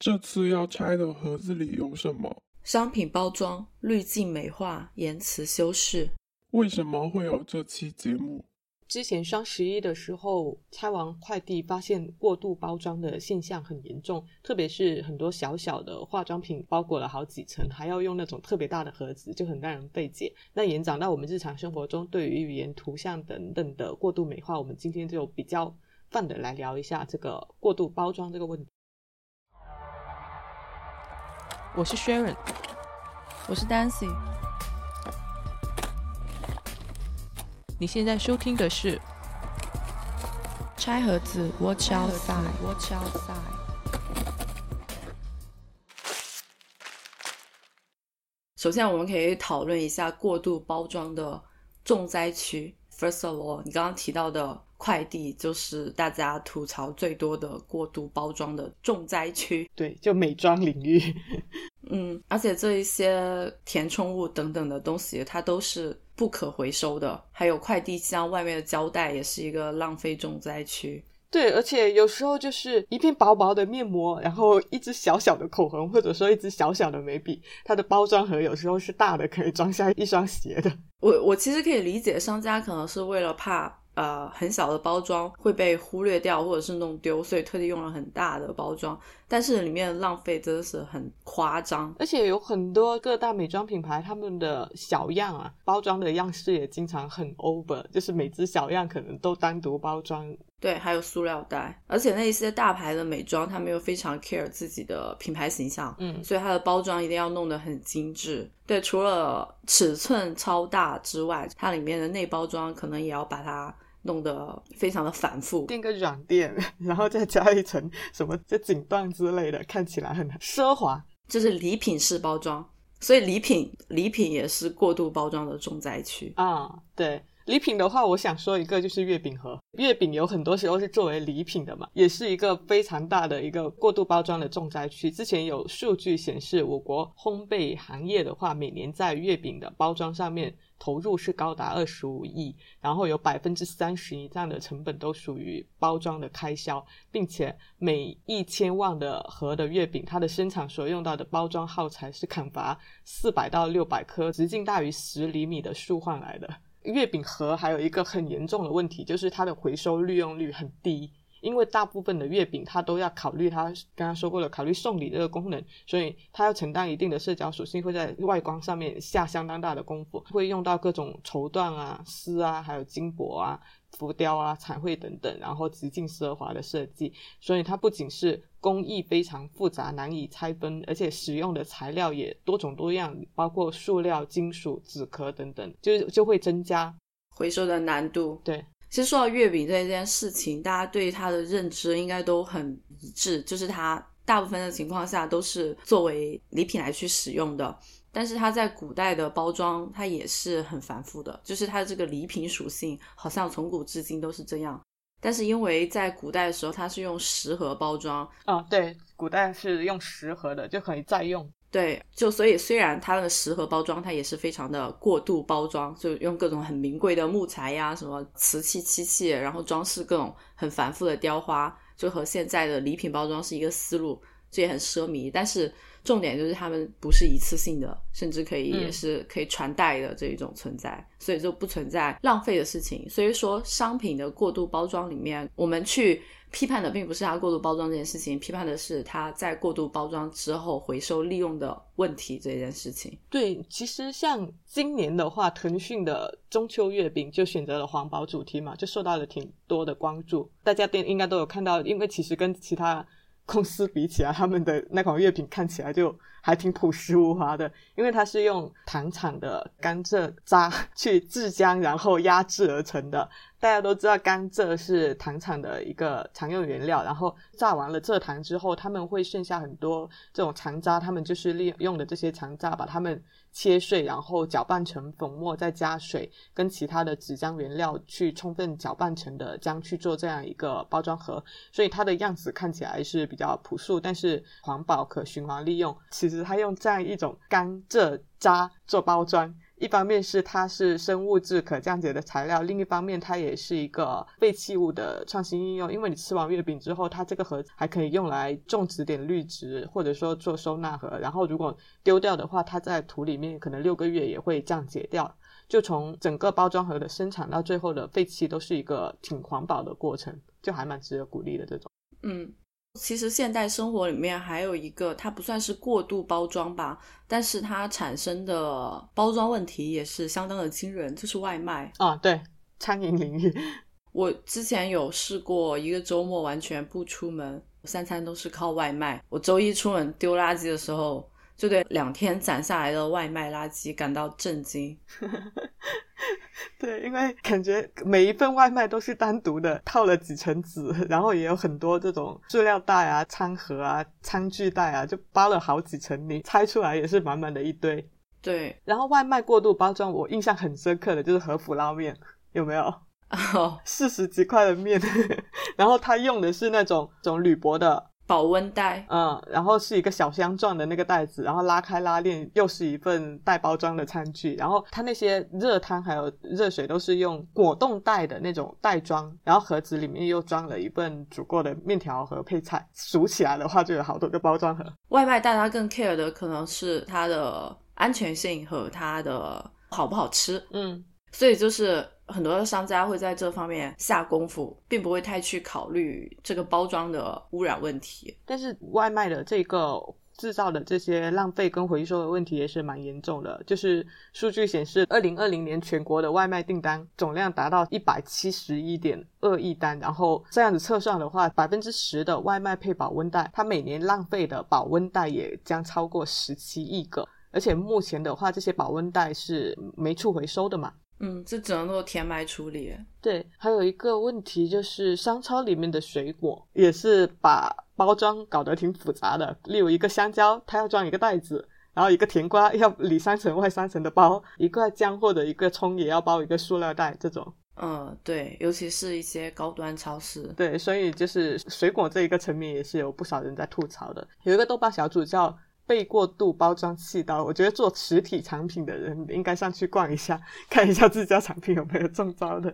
这次要拆的盒子里有什么？商品包装、滤镜美化、言辞修饰。为什么会有这期节目？之前双十一的时候，拆完快递发现过度包装的现象很严重，特别是很多小小的化妆品包裹了好几层，还要用那种特别大的盒子，就很让人费解。那延展到我们日常生活中，对于语言、图像等等的过度美化，我们今天就比较泛的来聊一下这个过度包装这个问题。我是 Sharon，我是 Dancy。你现在收听的是《拆盒子 Watch Outside》。Watch Outside。首先，我们可以讨论一下过度包装的重灾区。First of all，你刚刚提到的快递就是大家吐槽最多的过度包装的重灾区。对，就美妆领域。嗯，而且这一些填充物等等的东西，它都是。不可回收的，还有快递箱外面的胶带也是一个浪费重灾区。对，而且有时候就是一片薄薄的面膜，然后一支小小的口红，或者说一支小小的眉笔，它的包装盒有时候是大的，可以装下一双鞋的。我我其实可以理解，商家可能是为了怕。呃，很小的包装会被忽略掉，或者是弄丢，所以特地用了很大的包装，但是里面浪费真的是很夸张。而且有很多各大美妆品牌，他们的小样啊，包装的样式也经常很 over，就是每只小样可能都单独包装。对，还有塑料袋，而且那些大牌的美妆，他们又非常 care 自己的品牌形象，嗯，所以它的包装一定要弄得很精致。对，除了尺寸超大之外，它里面的内包装可能也要把它弄得非常的繁复，垫个软垫，然后再加一层什么这锦缎之类的，看起来很奢华。就是礼品式包装，所以礼品礼品也是过度包装的重灾区啊，对。礼品的话，我想说一个就是月饼盒。月饼有很多时候是作为礼品的嘛，也是一个非常大的一个过度包装的重灾区。之前有数据显示，我国烘焙行业的话，每年在月饼的包装上面投入是高达二十五亿，然后有百分之三十以上的成本都属于包装的开销，并且每一千万的盒的月饼，它的生产所用到的包装耗材是砍伐四百到六百棵直径大于十厘米的树换来的。月饼盒还有一个很严重的问题，就是它的回收利用率很低，因为大部分的月饼它都要考虑它刚刚说过了，考虑送礼这个功能，所以它要承担一定的社交属性，会在外观上面下相当大的功夫，会用到各种绸缎啊、丝啊，还有金箔啊。浮雕啊、彩绘等等，然后极尽奢华的设计，所以它不仅是工艺非常复杂、难以拆分，而且使用的材料也多种多样，包括塑料、金属、纸壳等等，就就会增加回收的难度。对，其实说到月饼这件事情，大家对它的认知应该都很一致，就是它大部分的情况下都是作为礼品来去使用的。但是它在古代的包装，它也是很繁复的，就是它这个礼品属性，好像从古至今都是这样。但是因为在古代的时候，它是用食盒包装，啊，对，古代是用食盒的，就可以再用。对，就所以虽然它的食盒包装，它也是非常的过度包装，就用各种很名贵的木材呀，什么瓷器、漆器，然后装饰各种很繁复的雕花，就和现在的礼品包装是一个思路，这也很奢靡。但是。重点就是他们不是一次性的，甚至可以也是可以传代的这一种存在，所以就不存在浪费的事情。所以说，商品的过度包装里面，我们去批判的并不是它过度包装这件事情，批判的是它在过度包装之后回收利用的问题这件事情。对，其实像今年的话，腾讯的中秋月饼就选择了环保主题嘛，就受到了挺多的关注。大家店应该都有看到，因为其实跟其他。公司比起来，他们的那款月饼看起来就还挺朴实无华的，因为它是用糖厂的甘蔗渣去制浆，然后压制而成的。大家都知道甘蔗是糖厂的一个常用原料，然后榨完了蔗糖之后，他们会剩下很多这种残渣，他们就是利用的这些残渣把它们。切碎，然后搅拌成粉末，再加水跟其他的纸浆原料去充分搅拌成的浆去做这样一个包装盒，所以它的样子看起来是比较朴素，但是环保可循环利用。其实它用这样一种甘蔗渣做包装。一方面是它是生物质可降解的材料，另一方面它也是一个废弃物的创新应用。因为你吃完月饼之后，它这个盒子还可以用来种植点绿植，或者说做收纳盒。然后如果丢掉的话，它在土里面可能六个月也会降解掉。就从整个包装盒的生产到最后的废弃，都是一个挺环保的过程，就还蛮值得鼓励的这种。嗯，其实现代生活里面还有一个，它不算是过度包装吧，但是它产生的包装问题也是相当的惊人，就是外卖啊。对，餐饮领域，我之前有试过一个周末完全不出门，三餐都是靠外卖。我周一出门丢垃圾的时候。就对两天攒下来的外卖垃圾感到震惊。对，因为感觉每一份外卖都是单独的套了几层纸，然后也有很多这种塑料袋啊、餐盒啊、餐具袋啊，就包了好几层，你拆出来也是满满的一堆。对，然后外卖过度包装，我印象很深刻的就是和府捞面，有没有？哦，四十几块的面，然后他用的是那种种铝箔的。保温袋，嗯，然后是一个小箱状的那个袋子，然后拉开拉链又是一份带包装的餐具，然后它那些热汤还有热水都是用果冻袋的那种袋装，然后盒子里面又装了一份煮过的面条和配菜，数起来的话就有好多个包装盒。外卖大家更 care 的可能是它的安全性和它的好不好吃，嗯，所以就是。很多的商家会在这方面下功夫，并不会太去考虑这个包装的污染问题。但是外卖的这个制造的这些浪费跟回收的问题也是蛮严重的。就是数据显示，二零二零年全国的外卖订单总量达到一百七十一点二亿单，然后这样子测算的话，百分之十的外卖配保温袋，它每年浪费的保温袋也将超过十七亿个。而且目前的话，这些保温袋是没处回收的嘛？嗯，这只能做填埋处理。对，还有一个问题就是商超里面的水果也是把包装搞得挺复杂的。例如一个香蕉，它要装一个袋子，然后一个甜瓜要里三层外三层的包，一个姜或者一个葱也要包一个塑料袋，这种。嗯，对，尤其是一些高端超市。对，所以就是水果这一个层面也是有不少人在吐槽的。有一个豆瓣小组叫。被过度包装气到，我觉得做实体产品的人应该上去逛一下，看一下自家产品有没有中招的，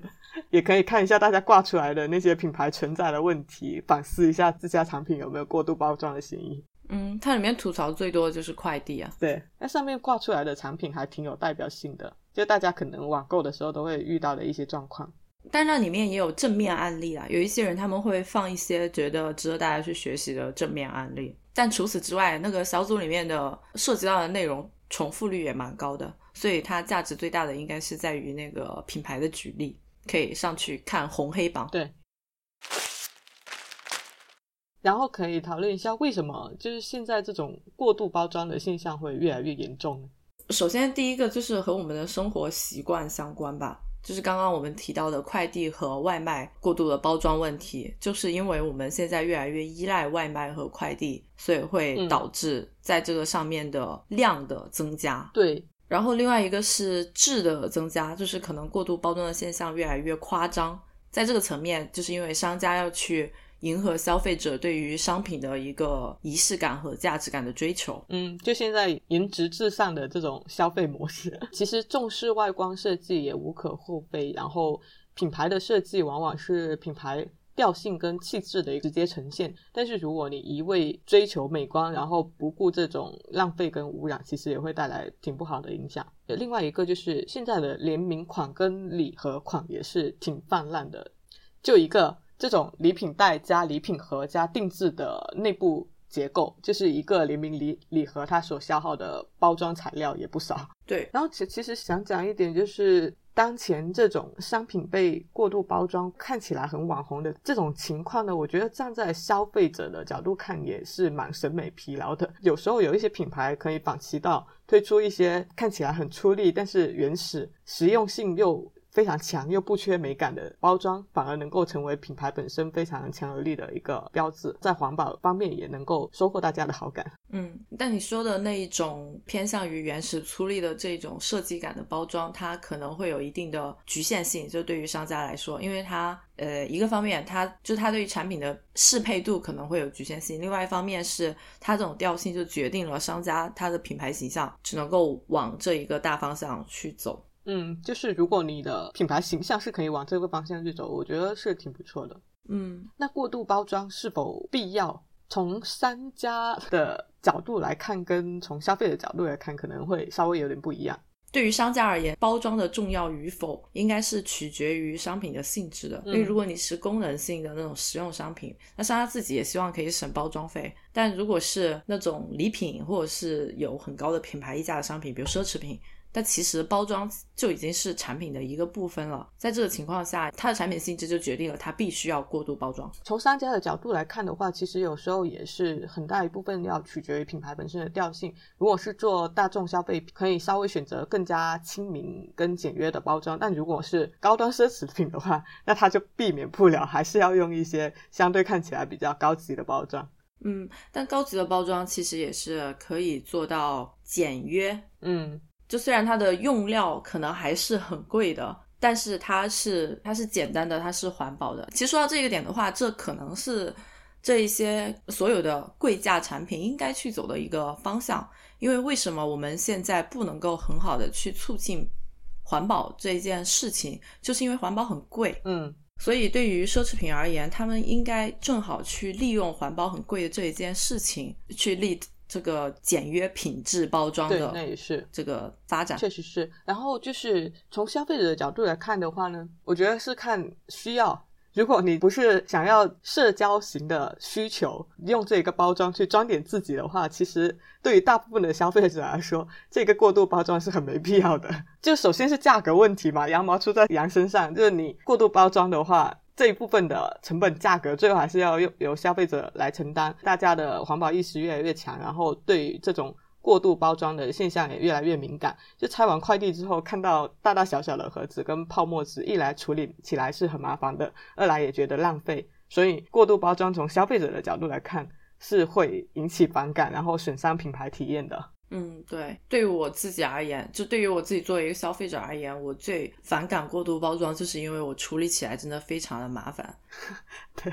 也可以看一下大家挂出来的那些品牌存在的问题，反思一下自家产品有没有过度包装的嫌疑。嗯，它里面吐槽最多的就是快递啊。对，那上面挂出来的产品还挺有代表性的，就大家可能网购的时候都会遇到的一些状况。但那里面也有正面案例啊，有一些人他们会放一些觉得值得大家去学习的正面案例。但除此之外，那个小组里面的涉及到的内容重复率也蛮高的，所以它价值最大的应该是在于那个品牌的举例，可以上去看红黑榜。对，然后可以讨论一下为什么就是现在这种过度包装的现象会越来越严重。首先，第一个就是和我们的生活习惯相关吧。就是刚刚我们提到的快递和外卖过度的包装问题，就是因为我们现在越来越依赖外卖和快递，所以会导致在这个上面的量的增加。对，然后另外一个是质的增加，就是可能过度包装的现象越来越夸张，在这个层面，就是因为商家要去。迎合消费者对于商品的一个仪式感和价值感的追求。嗯，就现在颜值至上的这种消费模式，其实重视外观设计也无可厚非。然后品牌的设计往往是品牌调性跟气质的一个直接呈现。但是如果你一味追求美观，然后不顾这种浪费跟污染，其实也会带来挺不好的影响。另外一个就是现在的联名款跟礼盒款也是挺泛滥的，就一个。这种礼品袋加礼品盒加定制的内部结构，就是一个联名礼礼盒，它所消耗的包装材料也不少。对，然后其其实想讲一点，就是当前这种商品被过度包装，看起来很网红的这种情况呢，我觉得站在消费者的角度看，也是蛮审美疲劳的。有时候有一些品牌可以反其道，推出一些看起来很出力，但是原始、实用性又。非常强又不缺美感的包装，反而能够成为品牌本身非常强有力的一个标志，在环保方面也能够收获大家的好感。嗯，但你说的那一种偏向于原始粗粝的这种设计感的包装，它可能会有一定的局限性，就对于商家来说，因为它呃一个方面，它就它对于产品的适配度可能会有局限性；，另外一方面是它这种调性就决定了商家它的品牌形象只能够往这一个大方向去走。嗯，就是如果你的品牌形象是可以往这个方向去走，我觉得是挺不错的。嗯，那过度包装是否必要？从商家的角度来看，跟从消费者角度来看，可能会稍微有点不一样。对于商家而言，包装的重要与否，应该是取决于商品的性质的。因为如果你是功能性的那种实用商品，那商家自己也希望可以省包装费。但如果是那种礼品，或者是有很高的品牌溢价的商品，比如奢侈品。但其实包装就已经是产品的一个部分了，在这个情况下，它的产品性质就决定了它必须要过度包装。从商家的角度来看的话，其实有时候也是很大一部分要取决于品牌本身的调性。如果是做大众消费，可以稍微选择更加亲民跟简约的包装；但如果是高端奢侈品的话，那它就避免不了还是要用一些相对看起来比较高级的包装。嗯，但高级的包装其实也是可以做到简约。嗯。就虽然它的用料可能还是很贵的，但是它是它是简单的，它是环保的。其实说到这个点的话，这可能是这一些所有的贵价产品应该去走的一个方向。因为为什么我们现在不能够很好的去促进环保这件事情，就是因为环保很贵。嗯，所以对于奢侈品而言，他们应该正好去利用环保很贵的这一件事情去立。这个简约品质包装的，那也是这个发展，确实是。然后就是从消费者的角度来看的话呢，我觉得是看需要。如果你不是想要社交型的需求，用这个包装去装点自己的话，其实对于大部分的消费者来说，这个过度包装是很没必要的。就首先是价格问题嘛，羊毛出在羊身上，就是你过度包装的话。这一部分的成本价格，最后还是要由由消费者来承担。大家的环保意识越来越强，然后对于这种过度包装的现象也越来越敏感。就拆完快递之后，看到大大小小的盒子跟泡沫纸，一来处理起来是很麻烦的，二来也觉得浪费。所以过度包装从消费者的角度来看，是会引起反感，然后损伤品牌体验的。嗯，对，对于我自己而言，就对于我自己作为一个消费者而言，我最反感过度包装，就是因为我处理起来真的非常的麻烦。对，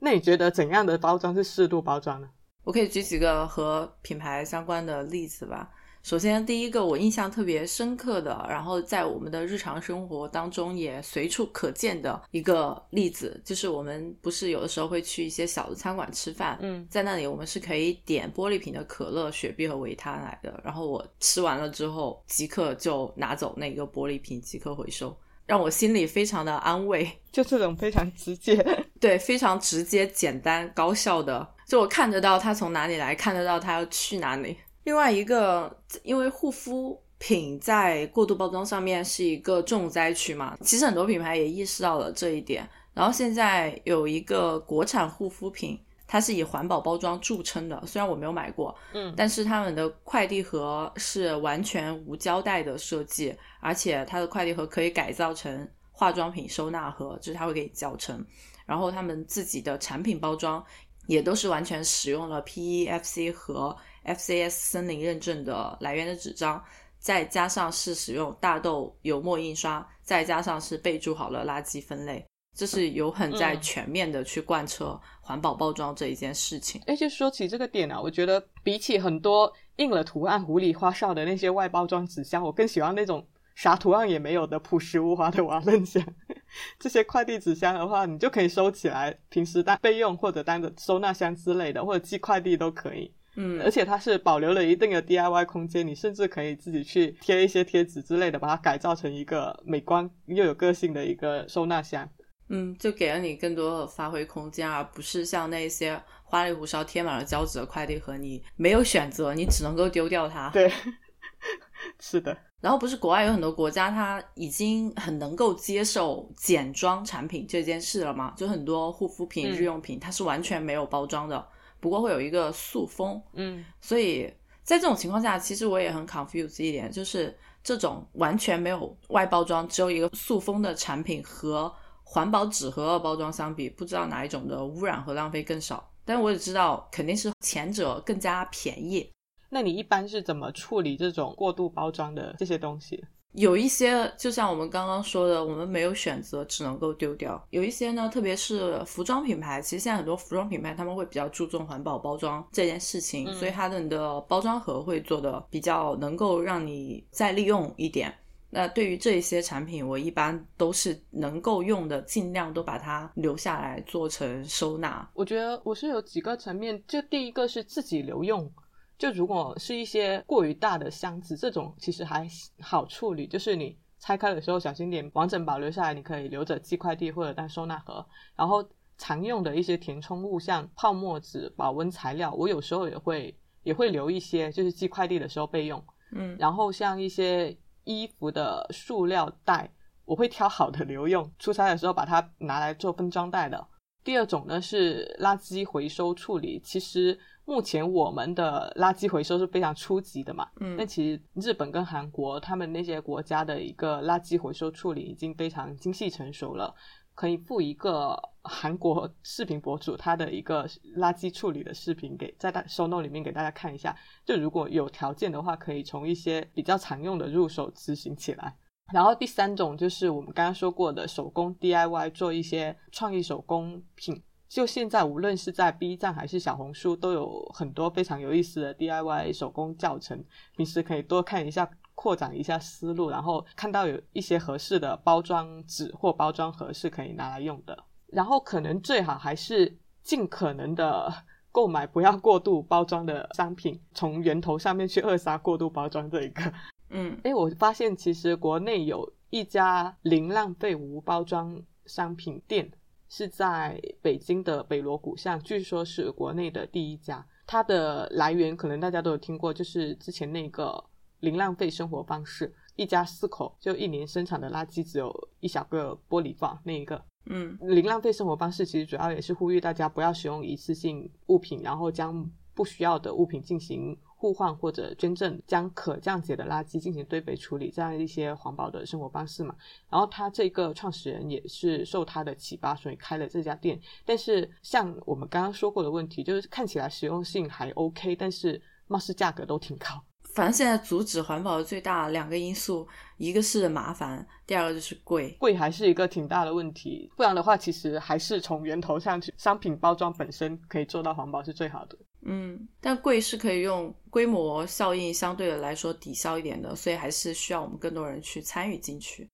那你觉得怎样的包装是适度包装呢？我可以举几个和品牌相关的例子吧。首先，第一个我印象特别深刻的，然后在我们的日常生活当中也随处可见的一个例子，就是我们不是有的时候会去一些小的餐馆吃饭，嗯，在那里我们是可以点玻璃瓶的可乐、雪碧和维他奶的，然后我吃完了之后即刻就拿走那个玻璃瓶，即刻回收，让我心里非常的安慰。就这种非常直接，对，非常直接、简单、高效的，就我看得到他从哪里来，看得到他要去哪里。另外一个，因为护肤品在过度包装上面是一个重灾区嘛，其实很多品牌也意识到了这一点。然后现在有一个国产护肤品，它是以环保包装著称的，虽然我没有买过，嗯，但是他们的快递盒是完全无胶带的设计，而且它的快递盒可以改造成化妆品收纳盒，就是它会给你教程。然后他们自己的产品包装也都是完全使用了 PEFC 和。FCS 森林认证的来源的纸张，再加上是使用大豆油墨印刷，再加上是备注好了垃圾分类，这是有很在全面的去贯彻环保包装这一件事情。哎，就说起这个点啊，我觉得比起很多印了图案、糊里花哨的那些外包装纸箱，我更喜欢那种啥图案也没有的朴实无华的瓦楞箱。这些快递纸箱的话，你就可以收起来，平时当备用或者当着收纳箱之类的，或者寄快递都可以。嗯，而且它是保留了一定的 DIY 空间，你甚至可以自己去贴一些贴纸之类的，把它改造成一个美观又有个性的一个收纳箱。嗯，就给了你更多的发挥空间，而不是像那些花里胡哨贴满了胶纸的快递盒，你没有选择，你只能够丢掉它。对，是的。然后不是国外有很多国家，它已经很能够接受简装产品这件事了吗？就很多护肤品、日用品，它是完全没有包装的。不过会有一个塑封，嗯，所以在这种情况下，其实我也很 confused 一点，就是这种完全没有外包装，只有一个塑封的产品和环保纸盒包装相比，不知道哪一种的污染和浪费更少。但我也知道，肯定是前者更加便宜。那你一般是怎么处理这种过度包装的这些东西？有一些就像我们刚刚说的，我们没有选择，只能够丢掉。有一些呢，特别是服装品牌，其实现在很多服装品牌他们会比较注重环保包装这件事情，所以它的的包装盒会做的比较能够让你再利用一点。那对于这一些产品，我一般都是能够用的，尽量都把它留下来做成收纳。我觉得我是有几个层面，就第一个是自己留用。就如果是一些过于大的箱子，这种其实还好处理，就是你拆开的时候小心点，完整保留下来，你可以留着寄快递或者当收纳盒。然后常用的一些填充物，像泡沫纸、保温材料，我有时候也会也会留一些，就是寄快递的时候备用。嗯，然后像一些衣服的塑料袋，我会挑好的留用，出差的时候把它拿来做分装袋的。第二种呢是垃圾回收处理，其实。目前我们的垃圾回收是非常初级的嘛，嗯，那其实日本跟韩国他们那些国家的一个垃圾回收处理已经非常精细成熟了，可以附一个韩国视频博主他的一个垃圾处理的视频给在大收 note 里面给大家看一下，就如果有条件的话，可以从一些比较常用的入手执行起来。然后第三种就是我们刚刚说过的手工 DIY 做一些创意手工品。就现在，无论是在 B 站还是小红书，都有很多非常有意思的 DIY 手工教程。平时可以多看一下，扩展一下思路。然后看到有一些合适的包装纸或包装盒是可以拿来用的。然后可能最好还是尽可能的购买不要过度包装的商品，从源头上面去扼杀过度包装这一个。嗯，哎，我发现其实国内有一家零浪费无包装商品店。是在北京的北锣鼓巷，据说是国内的第一家。它的来源可能大家都有听过，就是之前那个零浪费生活方式，一家四口就一年生产的垃圾只有一小个玻璃罐那一个。嗯，零浪费生活方式其实主要也是呼吁大家不要使用一次性物品，然后将不需要的物品进行。互换或者捐赠，将可降解的垃圾进行堆肥处理，这样一些环保的生活方式嘛。然后他这个创始人也是受他的启发，所以开了这家店。但是像我们刚刚说过的问题，就是看起来实用性还 OK，但是貌似价格都挺高。反正现在阻止环保的最大两个因素，一个是麻烦，第二个就是贵。贵还是一个挺大的问题。不然的话，其实还是从源头上去，商品包装本身可以做到环保是最好的。嗯，但贵是可以用规模效应相对的来说抵消一点的，所以还是需要我们更多人去参与进去。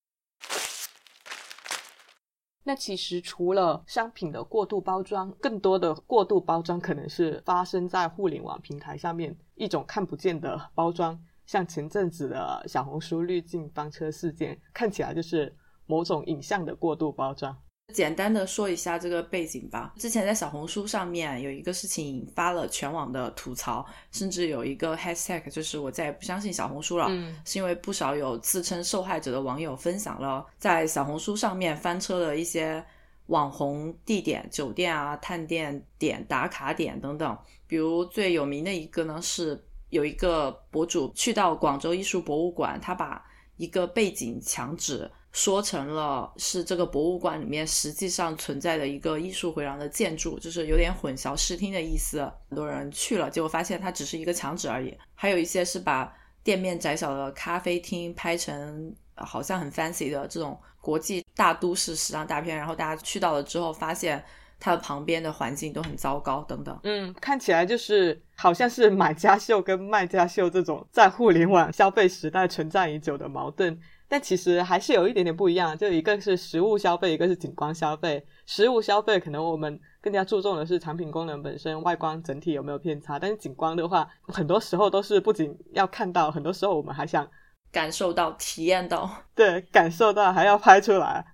那其实除了商品的过度包装，更多的过度包装可能是发生在互联网平台上面一种看不见的包装，像前阵子的小红书滤镜翻车事件，看起来就是某种影像的过度包装。简单的说一下这个背景吧。之前在小红书上面有一个事情引发了全网的吐槽，甚至有一个 hashtag，就是我再也不相信小红书了。嗯，是因为不少有自称受害者的网友分享了在小红书上面翻车的一些网红地点、酒店啊、探店点、打卡点等等。比如最有名的一个呢，是有一个博主去到广州艺术博物馆，他把一个背景墙纸。说成了是这个博物馆里面实际上存在的一个艺术回廊的建筑，就是有点混淆视听的意思。很多人去了，结果发现它只是一个墙纸而已。还有一些是把店面窄小的咖啡厅拍成好像很 fancy 的这种国际大都市时尚大片，然后大家去到了之后，发现它的旁边的环境都很糟糕等等。嗯，看起来就是好像是买家秀跟卖家秀这种在互联网消费时代存在已久的矛盾。但其实还是有一点点不一样，就一个是实物消费，一个是景观消费。实物消费可能我们更加注重的是产品功能本身，外观整体有没有偏差。但是景观的话，很多时候都是不仅要看到，很多时候我们还想感受到、体验到。对，感受到还要拍出来。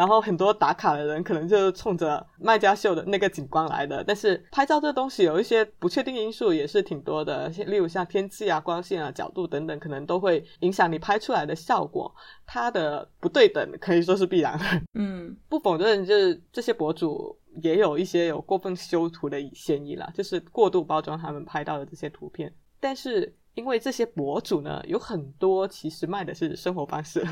然后很多打卡的人可能就是冲着卖家秀的那个景观来的，但是拍照这东西有一些不确定因素也是挺多的，例如像天气啊、光线啊、角度等等，可能都会影响你拍出来的效果。它的不对等可以说是必然的。嗯，不否认就是这些博主也有一些有过分修图的嫌疑了，就是过度包装他们拍到的这些图片。但是因为这些博主呢，有很多其实卖的是生活方式。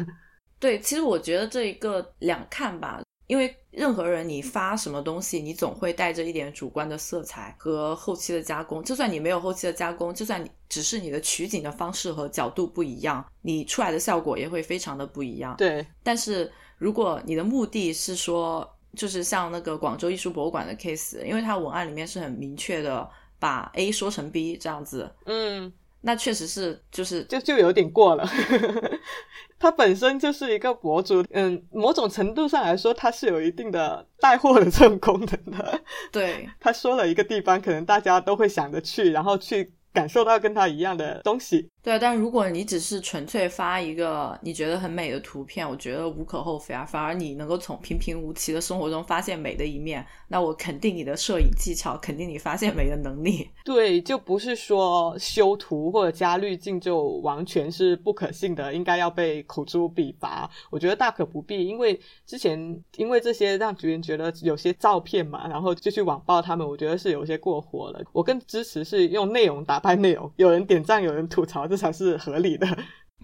对，其实我觉得这一个两看吧，因为任何人你发什么东西，你总会带着一点主观的色彩和后期的加工。就算你没有后期的加工，就算你只是你的取景的方式和角度不一样，你出来的效果也会非常的不一样。对，但是如果你的目的是说，就是像那个广州艺术博物馆的 case，因为它文案里面是很明确的把 A 说成 B 这样子，嗯，那确实是就是就就有点过了。他本身就是一个博主，嗯，某种程度上来说，他是有一定的带货的这种功能的。对，他说了一个地方，可能大家都会想着去，然后去感受到跟他一样的东西。对，但如果你只是纯粹发一个你觉得很美的图片，我觉得无可厚非啊。反而你能够从平平无奇的生活中发现美的一面，那我肯定你的摄影技巧，肯定你发现美的能力。对，就不是说修图或者加滤镜就完全是不可信的，应该要被口诛笔伐。我觉得大可不必，因为之前因为这些让别人觉得有些照片嘛，然后就去网暴他们，我觉得是有些过火了。我更支持是用内容打败内容，有人点赞，有人吐槽，这才是合理的。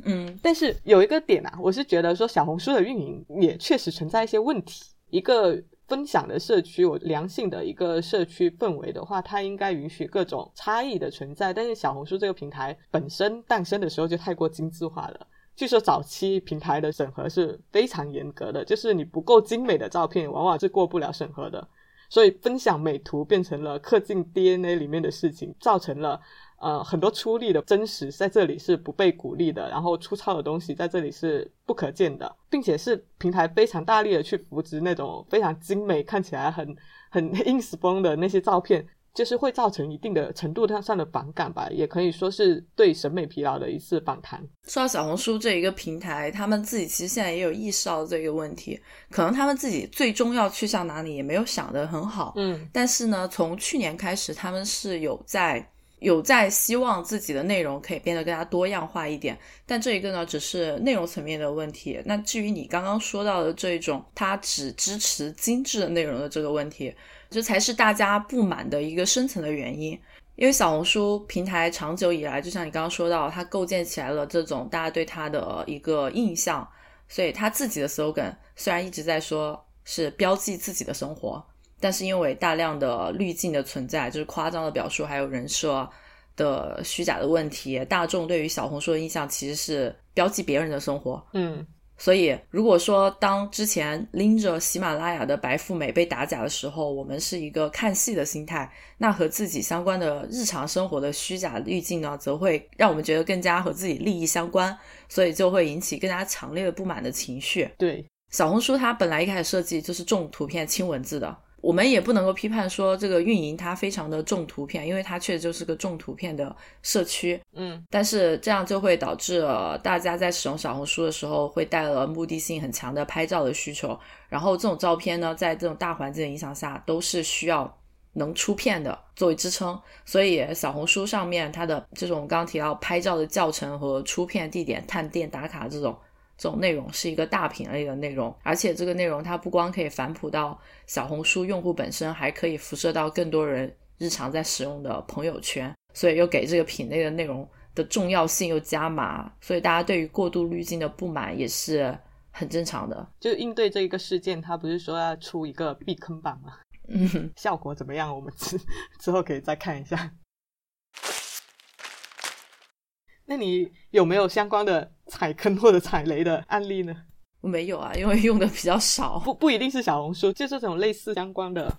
嗯，但是有一个点啊，我是觉得说小红书的运营也确实存在一些问题。一个分享的社区，我良性的一个社区氛围的话，它应该允许各种差异的存在。但是小红书这个平台本身诞生的时候就太过精致化了。据说早期平台的审核是非常严格的，就是你不够精美的照片，往往是过不了审核的。所以分享美图变成了刻进 DNA 里面的事情，造成了。呃，很多出力的真实在这里是不被鼓励的，然后粗糙的东西在这里是不可见的，并且是平台非常大力的去扶植那种非常精美、看起来很很 ins 风的那些照片，就是会造成一定的程度上的反感吧，也可以说是对审美疲劳的一次反弹。说到小红书这一个平台，他们自己其实现在也有意识到这个问题，可能他们自己最终要去向哪里也没有想得很好，嗯，但是呢，从去年开始，他们是有在。有在希望自己的内容可以变得更加多样化一点，但这一个呢，只是内容层面的问题。那至于你刚刚说到的这种，它只支持精致的内容的这个问题，这才是大家不满的一个深层的原因。因为小红书平台长久以来，就像你刚刚说到，它构建起来了这种大家对它的一个印象，所以它自己的 slogan 虽然一直在说是标记自己的生活。但是因为大量的滤镜的存在，就是夸张的表述，还有人设的虚假的问题，大众对于小红书的印象其实是标记别人的生活。嗯，所以如果说当之前拎着喜马拉雅的白富美被打假的时候，我们是一个看戏的心态，那和自己相关的日常生活的虚假滤镜呢，则会让我们觉得更加和自己利益相关，所以就会引起更加强烈的不满的情绪。对，小红书它本来一开始设计就是重图片轻文字的。我们也不能够批判说这个运营它非常的重图片，因为它确实就是个重图片的社区。嗯，但是这样就会导致呃大家在使用小红书的时候，会带了目的性很强的拍照的需求。然后这种照片呢，在这种大环境的影响下，都是需要能出片的作为支撑。所以小红书上面它的这种刚刚提到拍照的教程和出片地点探店打卡这种。这种内容是一个大品类的内容，而且这个内容它不光可以反哺到小红书用户本身，还可以辐射到更多人日常在使用的朋友圈，所以又给这个品类的内容的重要性又加码，所以大家对于过度滤镜的不满也是很正常的。就应对这一个事件，他不是说要出一个避坑版吗？嗯，效果怎么样？我们之之后可以再看一下。那你有没有相关的踩坑或者踩雷的案例呢？我没有啊，因为用的比较少。不不一定是小红书，就这种类似相关的，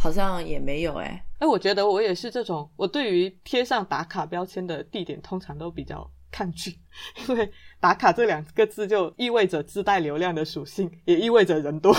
好像也没有哎。哎，我觉得我也是这种，我对于贴上打卡标签的地点通常都比较抗拒，因为打卡这两个字就意味着自带流量的属性，也意味着人多，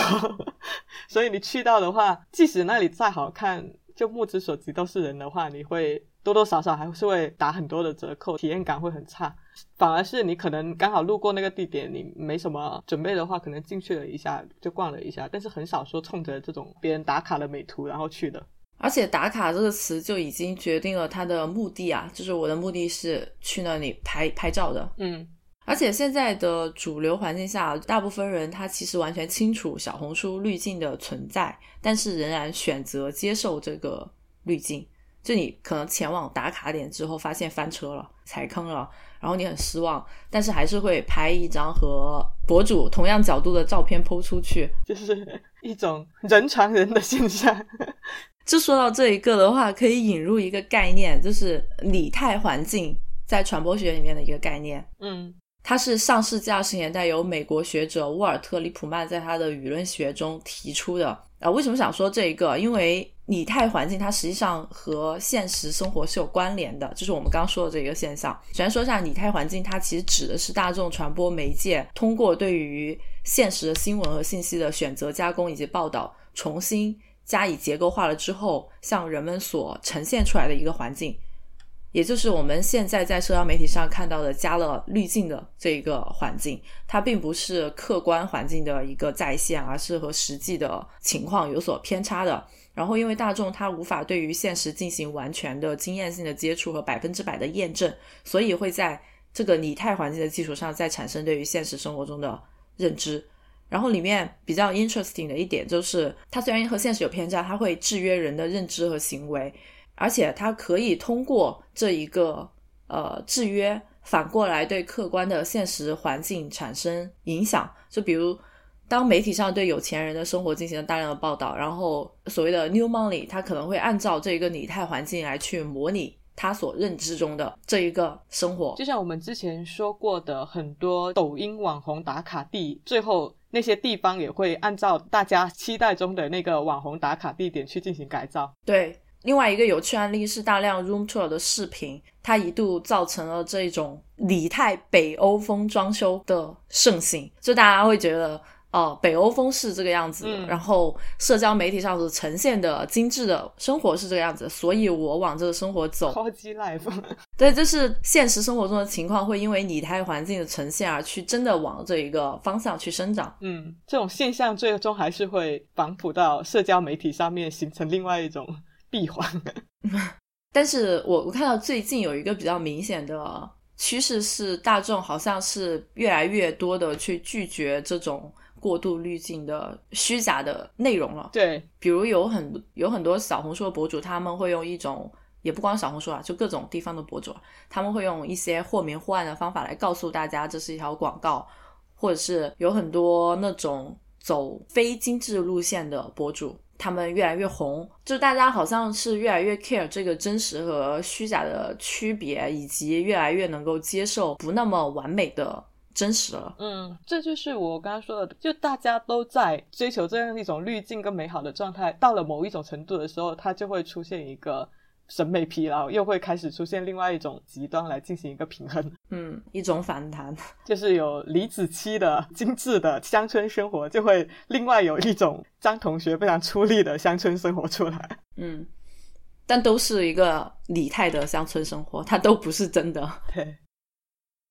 所以你去到的话，即使那里再好看，就目之所及都是人的话，你会。多多少少还是会打很多的折扣，体验感会很差。反而是你可能刚好路过那个地点，你没什么准备的话，可能进去了一下就逛了一下，但是很少说冲着这种别人打卡的美图然后去的。而且“打卡”这个词就已经决定了它的目的啊，就是我的目的是去那里拍拍照的。嗯，而且现在的主流环境下，大部分人他其实完全清楚小红书滤镜的存在，但是仍然选择接受这个滤镜。就你可能前往打卡点之后，发现翻车了、踩坑了，然后你很失望，但是还是会拍一张和博主同样角度的照片抛出去，就是一种人传人的现象。就说到这一个的话，可以引入一个概念，就是拟态环境在传播学里面的一个概念。嗯，它是上世纪二十年代由美国学者沃尔特·里普曼在他的舆论学中提出的。啊，为什么想说这一个？因为拟态环境它实际上和现实生活是有关联的，就是我们刚刚说的这一个现象。首先说一下拟态环境，它其实指的是大众传播媒介通过对于现实的新闻和信息的选择、加工以及报道，重新加以结构化了之后，向人们所呈现出来的一个环境。也就是我们现在在社交媒体上看到的加了滤镜的这一个环境，它并不是客观环境的一个再现，而是和实际的情况有所偏差的。然后，因为大众他无法对于现实进行完全的经验性的接触和百分之百的验证，所以会在这个拟态环境的基础上再产生对于现实生活中的认知。然后里面比较 interesting 的一点就是，它虽然和现实有偏差，它会制约人的认知和行为。而且它可以通过这一个呃制约，反过来对客观的现实环境产生影响。就比如，当媒体上对有钱人的生活进行了大量的报道，然后所谓的 new money，它可能会按照这一个拟态环境来去模拟他所认知中的这一个生活。就像我们之前说过的，很多抖音网红打卡地，最后那些地方也会按照大家期待中的那个网红打卡地点去进行改造。对。另外一个有趣案例是大量 room tour 的视频，它一度造成了这种拟态北欧风装修的盛行，就大家会觉得哦，北欧风是这个样子，然后社交媒体上所呈现的精致的生活是这个样子，所以我往这个生活走。超级 life。对，就是现实生活中的情况会因为拟态环境的呈现而去真的往这一个方向去生长。嗯，这种现象最终还是会反哺到社交媒体上面，形成另外一种。闭环，但是我我看到最近有一个比较明显的趋势是，大众好像是越来越多的去拒绝这种过度滤镜的虚假的内容了。对，比如有很有很多小红书的博主，他们会用一种，也不光小红书啊，就各种地方的博主，他们会用一些或明或暗的方法来告诉大家这是一条广告，或者是有很多那种走非精致路线的博主。他们越来越红，就大家好像是越来越 care 这个真实和虚假的区别，以及越来越能够接受不那么完美的真实了。嗯，这就是我刚刚说的，就大家都在追求这样一种滤镜跟美好的状态，到了某一种程度的时候，它就会出现一个。审美疲劳又会开始出现另外一种极端来进行一个平衡，嗯，一种反弹，就是有李子柒的精致的乡村生活，就会另外有一种张同学非常出力的乡村生活出来，嗯，但都是一个李泰的乡村生活，它都不是真的，对。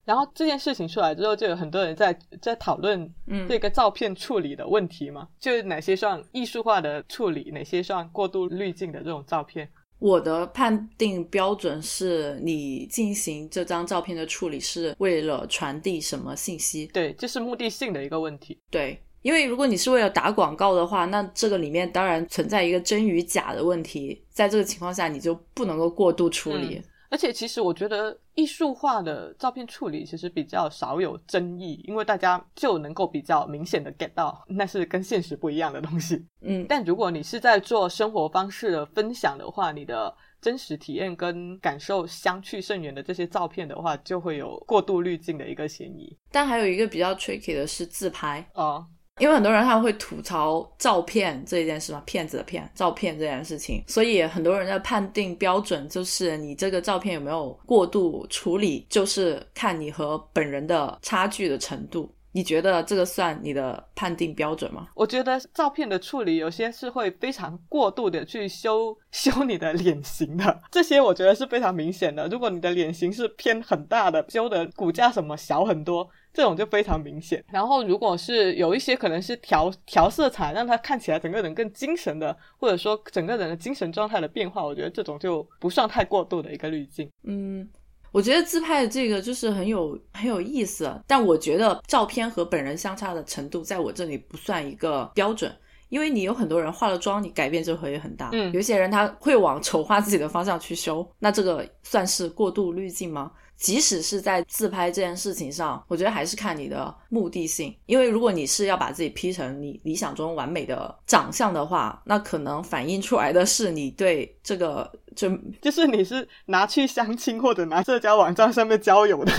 然后这件事情出来之后，就有很多人在在讨论这个照片处理的问题嘛，就是哪些算艺术化的处理，哪些算过度滤镜的这种照片。我的判定标准是你进行这张照片的处理是为了传递什么信息？对，这是目的性的一个问题。对，因为如果你是为了打广告的话，那这个里面当然存在一个真与假的问题，在这个情况下你就不能够过度处理。而且，其实我觉得艺术化的照片处理其实比较少有争议，因为大家就能够比较明显的 get 到那是跟现实不一样的东西。嗯，但如果你是在做生活方式的分享的话，你的真实体验跟感受相去甚远的这些照片的话，就会有过度滤镜的一个嫌疑。但还有一个比较 tricky 的是自拍啊。因为很多人他会吐槽照片这件事嘛，骗子的骗照片这件事情，所以很多人的判定标准就是你这个照片有没有过度处理，就是看你和本人的差距的程度。你觉得这个算你的判定标准吗？我觉得照片的处理有些是会非常过度的去修修你的脸型的，这些我觉得是非常明显的。如果你的脸型是偏很大的，修的骨架什么小很多。这种就非常明显。然后，如果是有一些可能是调调色彩，让他看起来整个人更精神的，或者说整个人的精神状态的变化，我觉得这种就不算太过度的一个滤镜。嗯，我觉得自拍的这个就是很有很有意思，但我觉得照片和本人相差的程度在我这里不算一个标准，因为你有很多人化了妆，你改变就会很大。嗯有些人他会往丑化自己的方向去修，那这个算是过度滤镜吗？即使是在自拍这件事情上，我觉得还是看你的目的性。因为如果你是要把自己 P 成你理想中完美的长相的话，那可能反映出来的是你对这个就就是你是拿去相亲或者拿社交网站上面交友的，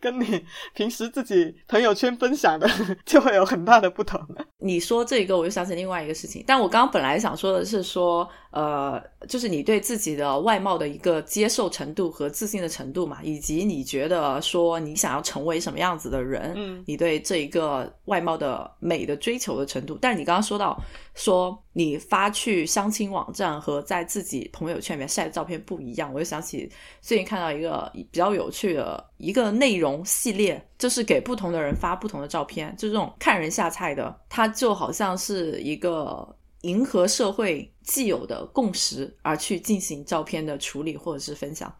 跟你平时自己朋友圈分享的就会有很大的不同。你说这个，我就想起另外一个事情。但我刚刚本来想说的是说，呃，就是你对自己的外貌的一个接受程度和自信的程度嘛，以及你觉得说你想要成为什么样子的人，嗯你对这一个外貌的美的追求的程度。但是你刚刚说到说你发去相亲网站和在自己朋友圈里面晒的照片不一样，我就想起最近看到一个比较有趣的一个内容系列，就是给不同的人发不同的照片，就这种看人下菜的，它就好像是一个迎合社会既有的共识而去进行照片的处理或者是分享，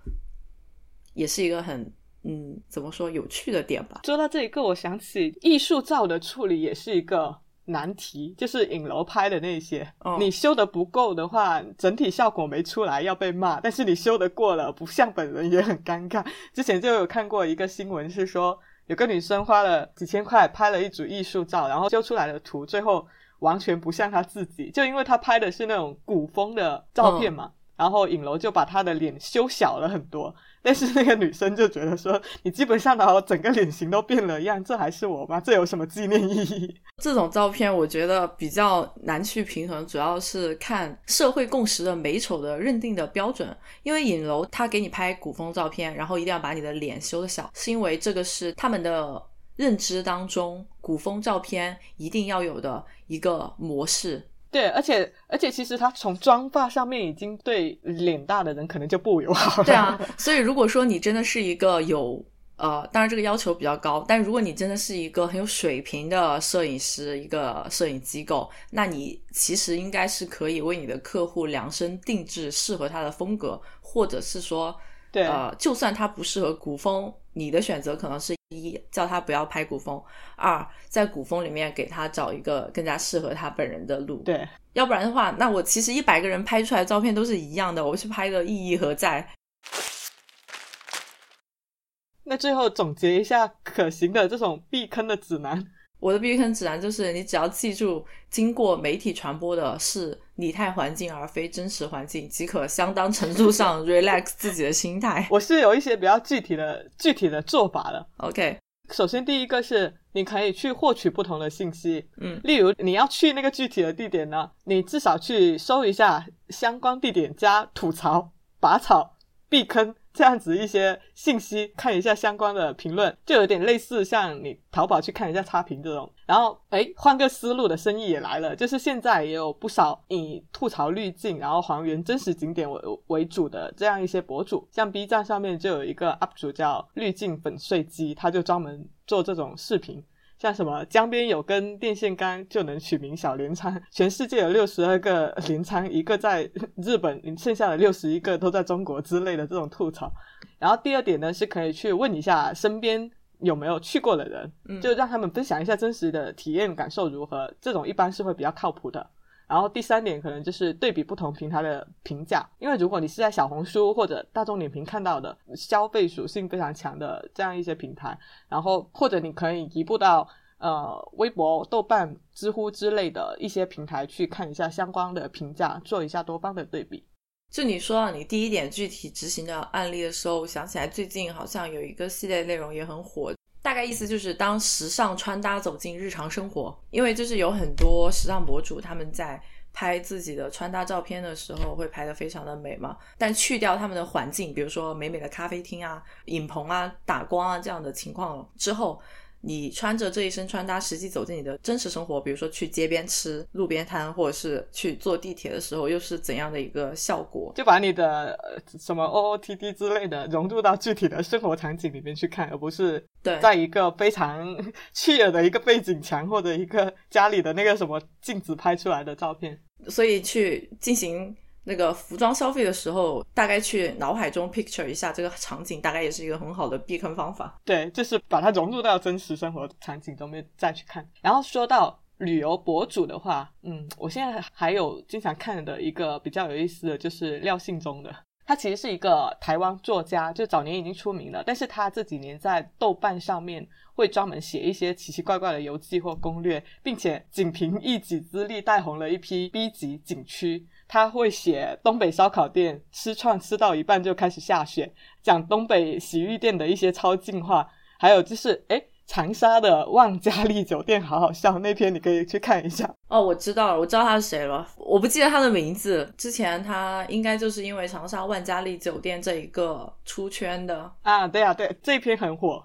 也是一个很嗯怎么说有趣的点吧。说到这一个，我想起艺术照的处理也是一个难题，就是影楼拍的那些，哦你修的不够的话，整体效果没出来要被骂，但是你修的过了，不像本人也很尴尬。之前就有看过一个新闻，是说有个女生花了几千块拍了一组艺术照，然后修出来的图最后完全不像她自己，就因为她拍的是那种古风的照片嘛。然后影楼就把她的脸修小了很多，但是那个女生就觉得说，你基本上把我整个脸型都变了样，这还是我吗？这有什么纪念意义？这种照片我觉得比较难去平衡，主要是看社会共识的美丑的认定的标准。因为影楼他给你拍古风照片，然后一定要把你的脸修的小，是因为这个是他们的认知当中古风照片一定要有的一个模式。对，而且而且其实他从妆发上面已经对脸大的人可能就不友好了。对啊，所以如果说你真的是一个有呃，当然这个要求比较高，但如果你真的是一个很有水平的摄影师，一个摄影机构，那你其实应该是可以为你的客户量身定制适合他的风格，或者是说，对呃，就算他不适合古风，你的选择可能是一叫他不要拍古风，二在古风里面给他找一个更加适合他本人的路。对，要不然的话，那我其实一百个人拍出来的照片都是一样的，我去拍的意义何在？那最后总结一下可行的这种避坑的指南。我的避坑指南就是，你只要记住，经过媒体传播的是拟态环境，而非真实环境，即可相当程度上 relax 自己的心态。我是有一些比较具体的具体的做法的。OK，首先，第一个是你可以去获取不同的信息，嗯例如你要去那个具体的地点呢，你至少去搜一下相关地点加吐槽、拔草、避坑这样子一些信息，看一下相关的评论，就有点类似像你淘宝去看一下差评这种。然后，哎，换个思路的生意也来了，就是现在也有不少以吐槽滤镜，然后还原真实景点为为主的这样一些博主，像 B 站上面就有一个 UP 主叫滤镜粉碎机，他就专门做这种视频。像什么江边有根电线杆就能取名小镰仓，全世界有六十二个镰仓，一个在 日本，剩下的六十一个都在中国之类的这种吐槽。然后第二点呢，是可以去问一下身边有没有去过的人，嗯就让他们分享一下真实的体验感受如何，这种一般是会比较靠谱的。然后第三点可能就是对比不同平台的评价，因为如果你是在小红书或者大众点评看到的消费属性非常强的这样一些平台，然后或者你可以移步到呃微博、豆瓣、知乎之类的一些平台去看一下相关的评价，做一下多方的对比。就你说到你第一点具体执行的案例的时候，我想起来最近好像有一个系列内容也很火，大概意思就是当时尚穿搭走进日常生活，因为就是有很多时尚博主他们在拍自己的穿搭照片的时候会拍的非常的美嘛，但去掉他们的环境，比如说美美的咖啡厅啊、影棚啊、打光啊这样的情况之后。你穿着这一身穿搭，实际走进你的真实生活，比如说去街边吃、路边摊，或者是去坐地铁的时候，又是怎样的一个效果？就把你的呃什么 OOTD 之类的融入到具体的生活场景里面去看，而不是对，在一个非常 刺耳的一个背景墙或者一个家里的那个什么镜子拍出来的照片。所以去进行那个服装消费的时候，大概去脑海中 picture 一下这个场景，大概也是一个很好的避坑方法。对，就是把它融入到真实生活场景中面再去看。然后说到旅游博主的话，嗯，我现在还有经常看的一个比较有意思的就是廖信忠的，他其实是一个台湾作家，就早年已经出名了，但是他这几年在豆瓣上面会专门写一些奇奇怪怪的游记或攻略，并且仅凭一己之力带红了一批 B 级景区。他会写东北烧烤店吃串吃到一半就开始下雪，讲东北洗浴店的一些超进化，还有就是哎。长沙的万嘉丽酒店好好笑，那篇你可以去看一下。哦，我知道了，我知道他是谁了，我不记得他的名字。之前他应该就是因为长沙万嘉丽酒店这一个出圈的啊。对啊，对，这篇很火。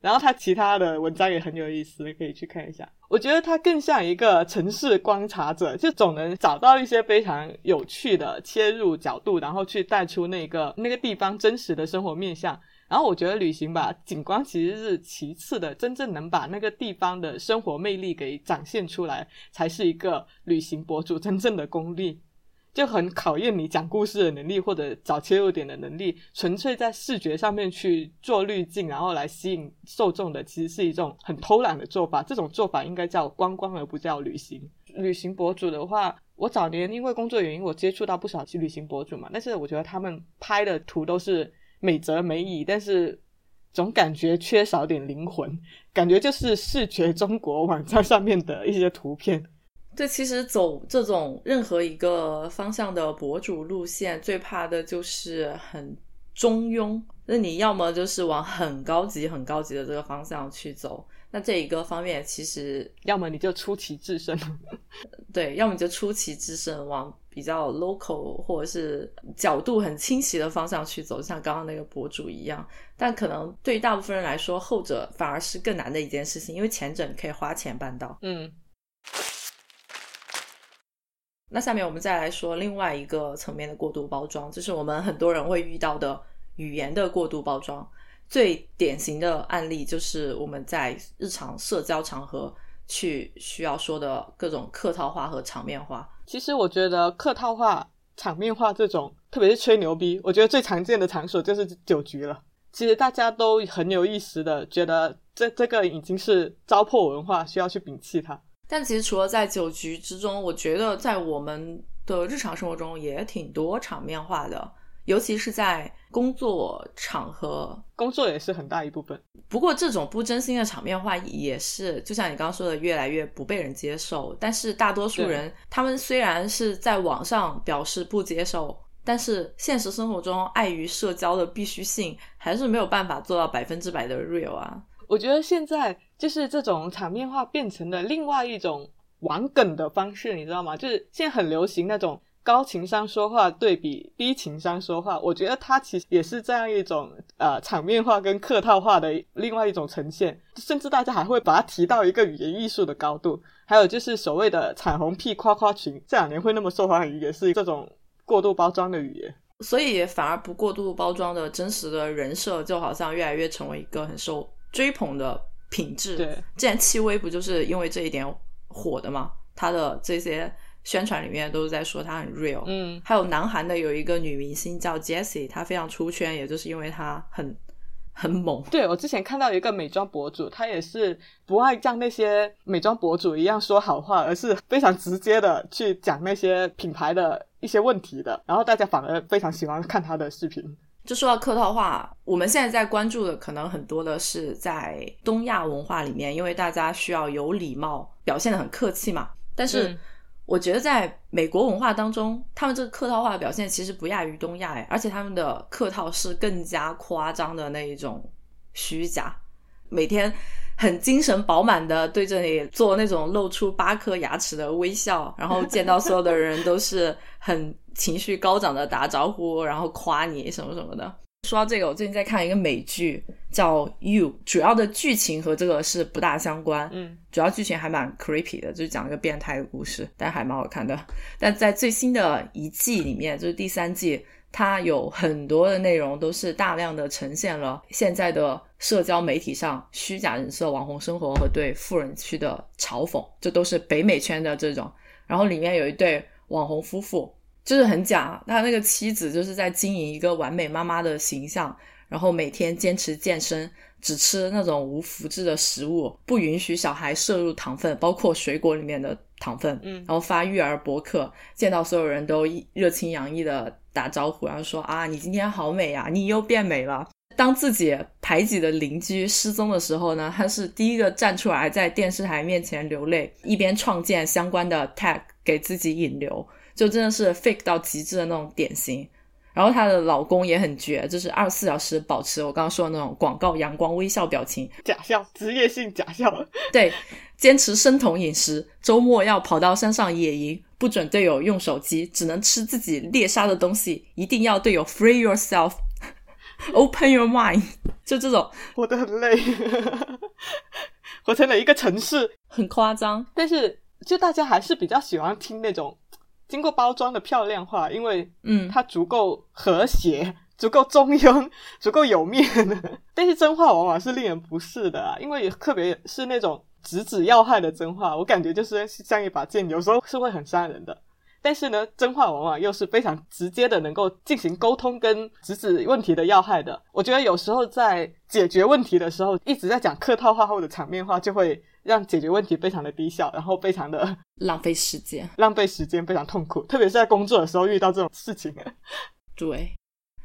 然后他其他的文章也很有意思，可以去看一下。我觉得他更像一个城市观察者，就总能找到一些非常有趣的切入角度，然后去带出那个那个地方真实的生活面相。然后我觉得旅行吧，景观其实是其次的，真正能把那个地方的生活魅力给展现出来，才是一个旅行博主真正的功力。就很考验你讲故事的能力或者找切入点的能力。纯粹在视觉上面去做滤镜，然后来吸引受众的，其实是一种很偷懒的做法。这种做法应该叫观光，而不叫旅行。旅行博主的话，我早年因为工作原因，我接触到不少旅行博主嘛，但是我觉得他们拍的图都是。美则美矣，但是总感觉缺少点灵魂，感觉就是视觉中国网站上面的一些图片。对，其实走这种任何一个方向的博主路线，最怕的就是很中庸。那你要么就是往很高级、很高级的这个方向去走，那这一个方面其实要么你就出奇制胜，对，要么你就出奇制胜往。比较 local 或者是角度很清晰的方向去走，像刚刚那个博主一样。但可能对于大部分人来说，后者反而是更难的一件事情，因为前者你可以花钱办到。嗯。那下面我们再来说另外一个层面的过度包装，就是我们很多人会遇到的语言的过度包装。最典型的案例就是我们在日常社交场合去需要说的各种客套话和场面话。其实我觉得客套话、场面话这种，特别是吹牛逼，我觉得最常见的场所就是酒局了。其实大家都很有意思的觉得，这这个已经是糟粕文化，需要去摒弃它。但其实除了在酒局之中，我觉得在我们的日常生活中也挺多场面化的。尤其是在工作场合，工作也是很大一部分。不过，这种不真心的场面化也是，就像你刚刚说的，越来越不被人接受。但是，大多数人他们虽然是在网上表示不接受，但是现实生活中碍于社交的必须性，还是没有办法做到百分之百的 real 啊。我觉得现在就是这种场面化变成了另外一种玩梗的方式，你知道吗？就是现在很流行那种。高情商说话对比低情商说话，我觉得它其实也是这样一种呃场面化跟客套化的另外一种呈现，甚至大家还会把它提到一个语言艺术的高度。还有就是所谓的彩虹屁夸夸群，这两年会那么受欢迎，也是这种过度包装的语言。所以反而不过度包装的真实的人设，就好像越来越成为一个很受追捧的品质。对，之前戚薇不就是因为这一点火的吗？她的这些。宣传里面都是在说她很 real，嗯，还有南韩的有一个女明星叫 Jessie，她非常出圈，也就是因为她很很猛。对我之前看到一个美妆博主，她也是不爱像那些美妆博主一样说好话，而是非常直接的去讲那些品牌的一些问题的，然后大家反而非常喜欢看她的视频。就说到客套话，我们现在在关注的可能很多的是在东亚文化里面，因为大家需要有礼貌，表现的很客气嘛，但是。我觉得在美国文化当中，他们这个客套话的表现其实不亚于东亚，哎，而且他们的客套是更加夸张的那一种虚假，每天很精神饱满的对着你做那种露出八颗牙齿的微笑，然后见到所有的人都是很情绪高涨的打招呼，然后夸你什么什么的。说到这个，我最近在看一个美剧，叫《You》，主要的剧情和这个是不大相关。嗯，主要剧情还蛮 creepy 的，就是讲一个变态的故事，但还蛮好看的。但在最新的一季里面，就是第三季，它有很多的内容都是大量的呈现了现在的社交媒体上虚假人设、网红生活和对富人区的嘲讽，这都是北美圈的这种。然后里面有一对网红夫妇。就是很假，他那个妻子就是在经营一个完美妈妈的形象，然后每天坚持健身，只吃那种无麸质的食物，不允许小孩摄入糖分，包括水果里面的糖分。嗯然后发育儿博客，见到所有人都热情洋溢的打招呼，然后说啊，你今天好美呀、你又变美了。当自己排挤的邻居失踪的时候呢，他是第一个站出来，在电视台面前流泪，一边创建相关的 tag 给自己引流，就真的是 fake 到极致的那种典型。然后她的老公也很绝，就是二十四小时保持我刚刚说的那种广告阳光微笑表情，假笑，职业性假笑。对，坚持生酮饮食，周末要跑到山上野营，不准队友用手机，只能吃自己猎杀的东西，一定要队友 free yourself，open your mind，就这种活得很累，活成了一个城市。很夸张。但是，就大家还是比较喜欢听那种 经过包装的漂亮话，因为嗯，它足够和谐、足够中庸、足够有面。但是真话往往是令人不适的啊，因为特别是那种直指要害的真话，我感觉就是像一把剑，有时候是会很伤人的。但是呢，真话往往又是非常直接的，能够进行沟通跟直指问题的要害的。我觉得有时候在解决问题的时候，一直在讲客套话或者场面话，就会让解决问题非常的低效，然后非常的 浪费时间。浪费时间，非常痛苦。特别是在工作的时候遇到这种事情，对，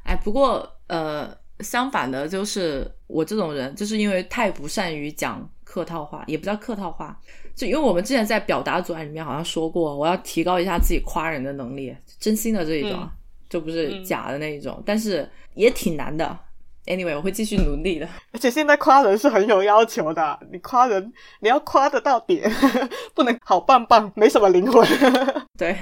哎，不过呃，相反的，就是我这种人，就是因为太不善于讲客套话，也不叫客套话，就因为我们之前在表达组里面好像说过，我要提高一下自己夸人的能力，真心的这一种，啊，就不是嗯假的那一种，但是也挺难的。Anyway，我会继续努力的。而且现在夸人是很有要求的，你夸人你要夸得到点，不能好棒棒，没什么灵魂。对，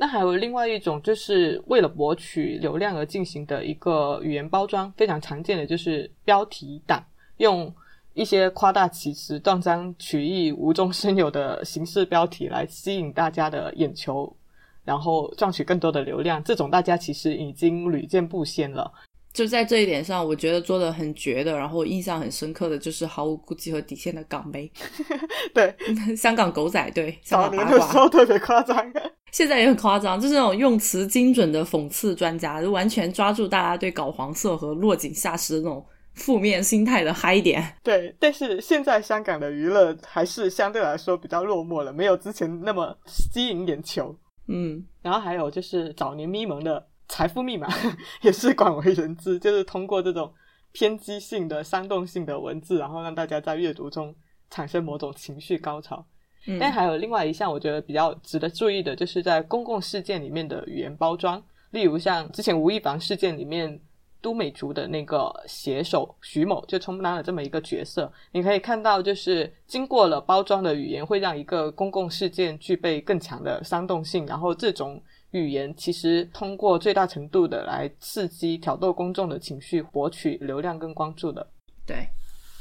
那还有另外一种，就是为了博取流量而进行的一个语言包装，非常常见的就是标题党，用一些夸大其词、断章取义、无中生有的形式标题来吸引大家的眼球，然后赚取更多的流量。这种大家其实已经屡见不鲜了。就在这一点上，我觉得做的很绝的，然后印象很深刻的就是毫无顾忌和底线的港媒，对，香港狗仔队，香早港八卦。年的时候特别夸张。现在也很夸张，就是那种用词精准的讽刺专家，就完全抓住大家对搞黄色和落井下石的那种负面心态的嗨点。对，但是现在香港的娱乐还是相对来说比较落寞了，没有之前那么吸引眼球。嗯，然后还有就是早年咪蒙的财富密码 也是广为人知，就是通过这种偏激性的、煽动性的文字，然后让大家在阅读中产生某种情绪高潮。嗯但还有另外一项，我觉得比较值得注意的，就是在公共事件里面的语言包装，例如像之前吴亦凡事件里面。都美竹的那个写手徐某就充当了这么一个角色，你可以看到，就是经过了包装的语言，会让一个公共事件具备更强的煽动性，然后这种语言其实通过最大程度的来刺激、挑逗公众的情绪，博取流量跟关注的。对，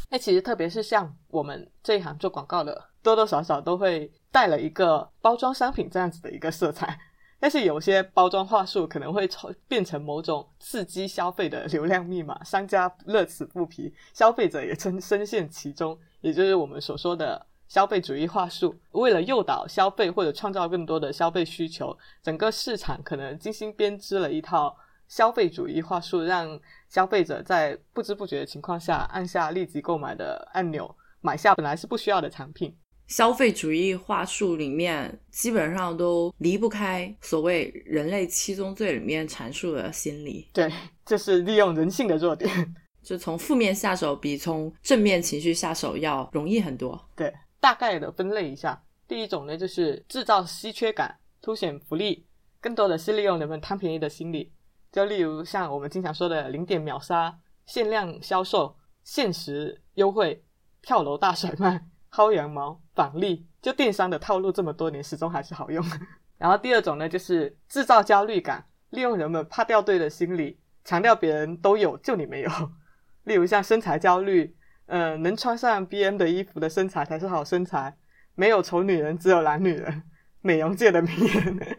那其实特别是像我们这一行做广告的，多多少少都会带了一个包装商品这样子的一个色彩。但是有些包装话术可能会从变成某种刺激消费的流量密码，商家乐此不疲，消费者也深深陷其中，也就是我们所说的消费主义话术。为了诱导消费或者创造更多的消费需求，整个市场可能精心编织了一套消费主义话术，让消费者在不知不觉的情况下按下立即购买的按钮，买下本来是不需要的产品。消费主义话术里面基本上都离不开所谓人类七宗罪里面阐述的心理，对，这是利用人性的弱点。就从负面下手比从正面情绪下手要容易很多。对，大概的分类一下，第一种呢就是制造稀缺感，凸显福利，更多的是利用人们贪便宜的心理。就例如像我们经常说的零点秒杀、限量销售、限时优惠、跳楼大甩卖、薅羊毛、返利，就电商的套路这么多年，始终还是好用。然后第二种呢，就是制造焦虑感，利用人们怕掉队的心理，强调别人都有，就你没有。例如像身材焦虑，呃，能穿上 BM 的衣服的身材才是好身材，没有丑女人，只有懒女人，美容界的名言。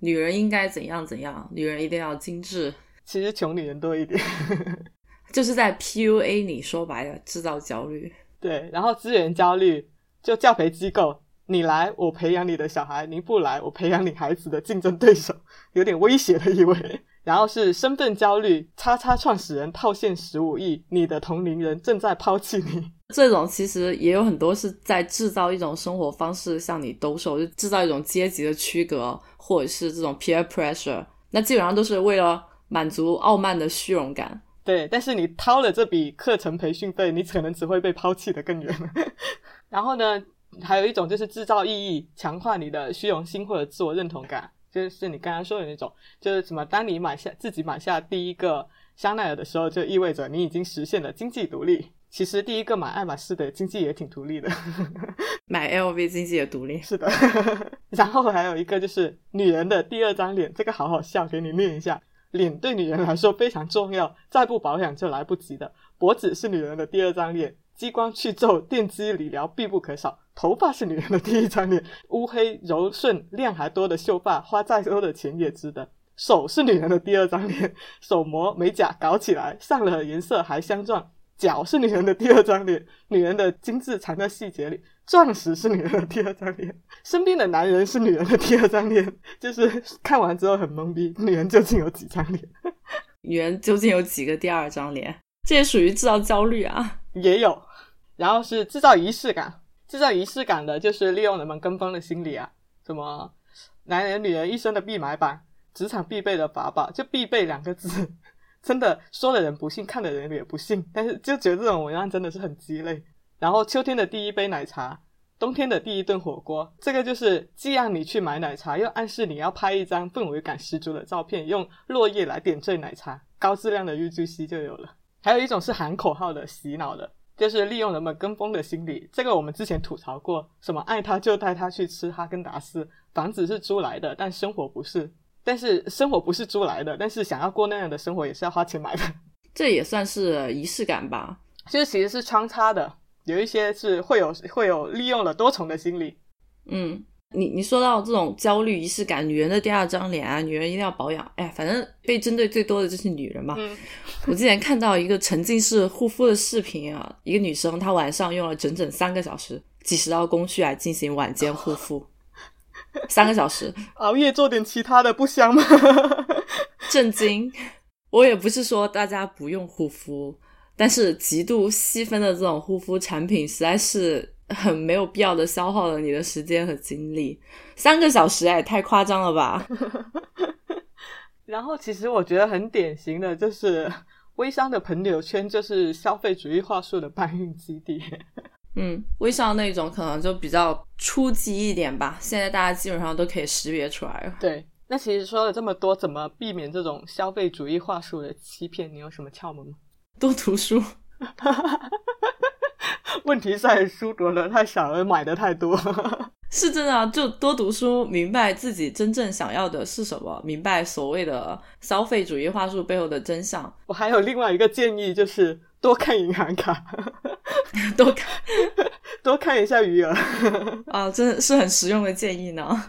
女人应该怎样怎样，女人一定要精致，其实穷女人多一点。就是在 PUA 你，说白了制造焦虑。对，然后资源焦虑，就教培机构，你来我培养你的小孩，你不来我培养你孩子的竞争对手，有点威胁的意味。然后是身份焦虑，叉叉创始人套现十五亿，你的同龄人正在抛弃你。这种其实也有很多是在制造一种生活方式向你兜售，就制造一种阶级的区隔，或者是这种 peer pressure。那基本上都是为了满足傲慢的虚荣感。对，但是你掏了这笔课程培训费，你可能只会被抛弃的更远。然后呢，还有一种就是制造意义，强化你的虚荣心或者自我认同感，就是你刚刚说的那种，就是什么，当你买下自己买下第一个香奈儿的时候，就意味着你已经实现了经济独立。其实第一个买爱马仕的经济也挺独立的，买 LV 经济也独立。是的。然后还有一个就是女人的第二张脸，这个好好笑，给你念一下。脸对女人来说非常重要，再不保养就来不及的。脖子是女人的第二张脸，激光去皱、电击理疗必不可少。头发是女人的第一张脸，乌黑柔顺、量还多的秀发，花再多的钱也值得。手是女人的第二张脸，手膜、美甲搞起来，上了颜色还镶钻。脚是女人的第二张脸，女人的精致藏在细节里。钻石是女人的第二张脸，身边的男人是女人的第二张脸。就是看完之后很懵逼，女人究竟有几张脸？女人究竟有几个第二张脸？这也属于制造焦虑啊。也有，然后是制造仪式感，制造仪式感的就是利用人们跟风的心理啊。什么男人女人一生的必买版，职场必备的法宝，就必备两个字。真的说的人不信，看的人也不信，但是就觉得这种文案真的是很鸡肋。然后秋天的第一杯奶茶，冬天的第一顿火锅，这个就是既让你去买奶茶，又暗示你要拍一张氛围感十足的照片，用落叶来点缀奶茶，高质量的 UGC 就有了。还有一种是喊口号的洗脑的，就是利用人们跟风的心理。这个我们之前吐槽过，什么爱他就带他去吃哈根达斯，房子是租来的，但生活不是。但是生活不是租来的，但是想要过那样的生活也是要花钱买的，这也算是仪式感吧。就是其实是穿插的，有一些是会有会有利用了多重的心理。嗯，你你说到这种焦虑仪式感，女人的第二张脸啊，女人一定要保养。哎，反正被针对最多的就是女人嘛。我之前看到一个沉浸式护肤的视频啊，一个女生她晚上用了整整三个小时，几十道工序来进行晚间护肤。三个小时熬夜做点其他的不香吗？震惊！我也不是说大家不用护肤，但是极度细分的这种护肤产品实在是很没有必要的消耗了你的时间和精力。三个小时哎，太夸张了吧！然后其实我觉得很典型的就是微商的朋友圈，就是消费主义话术的搬运基地。嗯，微商那种可能就比较初级一点吧。现在大家基本上都可以识别出来了。对，那其实说了这么多，怎么避免这种消费主义话术的欺骗？你有什么窍门吗？多读书。问题在书读的太少，而买的太多。是真的，就多读书，明白自己真正想要的是什么，明白所谓的消费主义话术背后的真相。我还有另外一个建议，就是多看银行卡。多看，多看一下余额啊，真的是很实用的建议呢。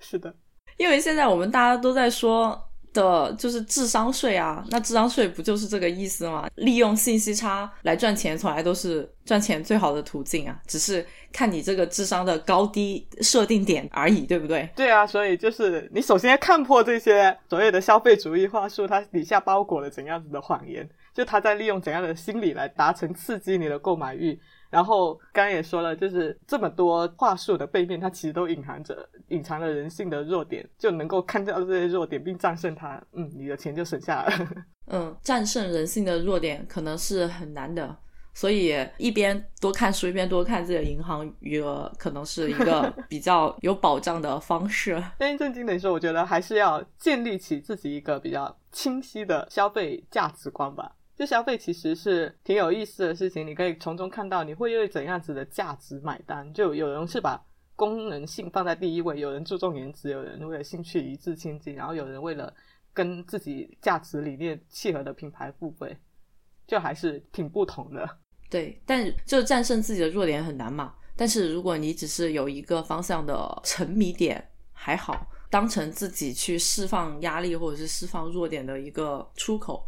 是的，因为现在我们大家都在说的就是智商税啊，那智商税不就是这个意思吗？利用信息差来赚钱，从来都是赚钱最好的途径啊，只是看你这个智商的高低设定点而已，对不对？对啊，所以就是你首先要看破这些所谓的消费主义话术，它底下包裹了怎样子的谎言。就他在利用怎样的心理来达成刺激你的购买欲，然后刚刚也说了，就是这么多话术的背面，它其实都隐含着隐藏了人性的弱点，就能够看到这些弱点并战胜它，嗯，你的钱就省下来了。嗯，战胜人性的弱点可能是很难的，所以一边多看书，一边多看自己的银行余额，可能是一个 比较有保障的方式。但正经的说，我觉得还是要建立起自己一个比较清晰的消费价值观吧。就消费其实是挺有意思的事情，你可以从中看到你会为怎样子的价值买单。就有人是把功能性放在第一位，有人注重颜值，有人为了兴趣一掷千金，然后有人为了跟自己价值理念契合的品牌付费，就还是挺不同的。对，但就战胜自己的弱点很难嘛。但是如果你只是有一个方向的沉迷点，还好，当成自己去释放压力或者是释放弱点的一个出口。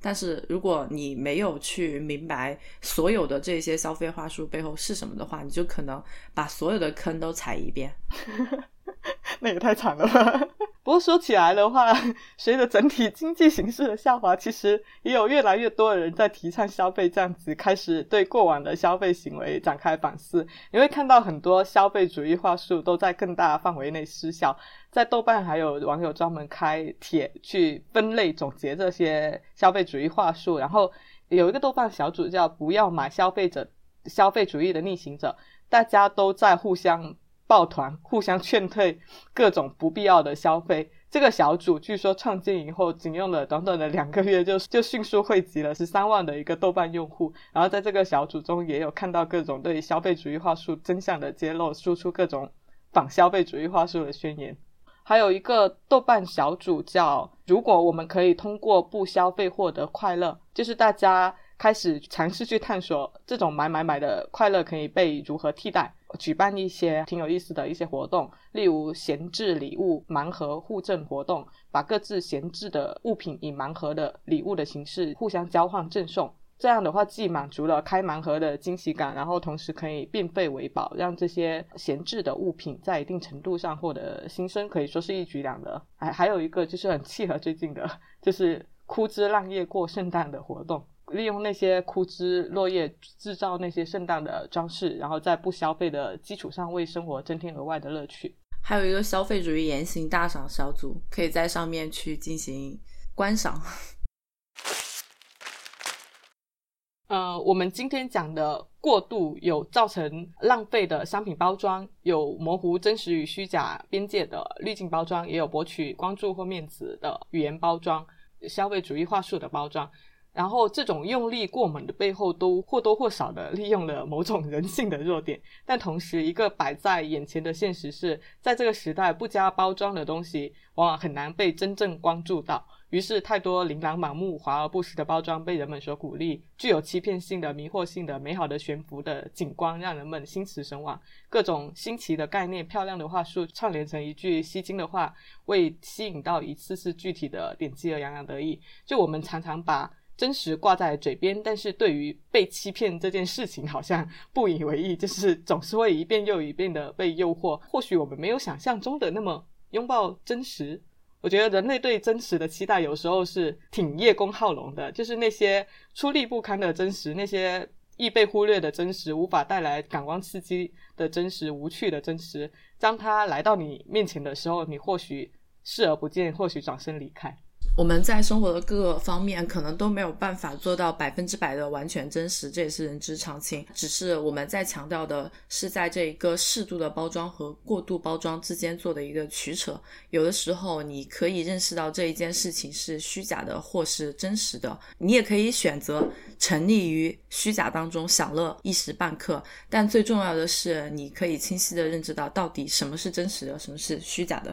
但是如果你没有去明白所有的这些消费话术背后是什么的话，你就可能把所有的坑都踩一遍。那也太惨了吧！不过说起来的话，随着整体经济形势的下滑，其实也有越来越多的人在提倡消费这样子，开始对过往的消费行为展开反思。你会看到很多消费主义话术都在更大范围内失效。在豆瓣还有网友专门开帖去分类总结这些消费主义话术，然后有一个豆瓣小组叫“不要买消费者消费主义的逆行者”，大家都在互相。抱团互相劝退各种不必要的消费。这个小组据说创建以后，仅用了短短的两个月，就 就迅速汇集了十三万的一个豆瓣用户。然后在这个小组中，也有看到各种对消费主义话术真相的揭露，输出各种反消费主义话术的宣言。还有一个豆瓣小组叫“如果我们可以通过不消费获得快乐”，就是大家。开始尝试去探索这种买买买的快乐可以被如何替代，举办一些挺有意思的一些活动，例如闲置礼物盲盒互赠活动，把各自闲置的物品以盲盒的礼物的形式互相交换赠送。这样的话，既满足了开盲盒的惊喜感，然后同时可以变废为宝，让这些闲置的物品在一定程度上获得新生，可以说是一举两得。还还有一个就是很契合最近的，就是枯枝烂叶过圣诞的活动。利用那些枯枝落叶制造那些圣诞的装饰，然后在不消费的基础上为生活增添额外的乐趣。还有一个消费主义言行大赏小组，可以在上面去进行观赏。呃，我们今天讲的过度有造成浪费的商品包装，有模糊真实与虚假边界的滤镜包装，也有博取关注或面子的语言包装，消费主义话术的包装。然后，这种用力过猛的背后，都或多或少的利用了某种人性的弱点。但同时，一个摆在眼前的现实是，在这个时代，不加包装的东西往往很难被真正关注到。于是，太多琳琅满目、华而不实的包装被人们所鼓励，具有欺骗性的、迷惑性的、美好的悬浮的景观，让人们心驰神往。各种新奇的概念、漂亮的话术串联成一句吸睛的话，为吸引到一次次具体的点击而洋洋得意。就我们常常把。真实挂在嘴边，但是对于被欺骗这件事情，好像不以为意，就是总是会一遍又一遍的被诱惑。或许我们没有想象中的那么拥抱真实。我觉得人类对真实的期待有时候是挺叶公好龙的，就是那些出力不堪的真实，那些易被忽略的真实，无法带来感官刺激的真实，无趣的真实。当他来到你面前的时候，你或许视而不见，或许转身离开。我们在生活的各个方面可能都没有办法做到百分之百的完全真实，这也是人之常情。只是我们在强调的是，在这一个适度的包装和过度包装之间做的一个取舍。有的时候，你可以认识到这一件事情是虚假的或是真实的，你也可以选择沉溺于虚假当中享乐一时半刻。但最重要的是，你可以清晰的认知到到底什么是真实的，什么是虚假的。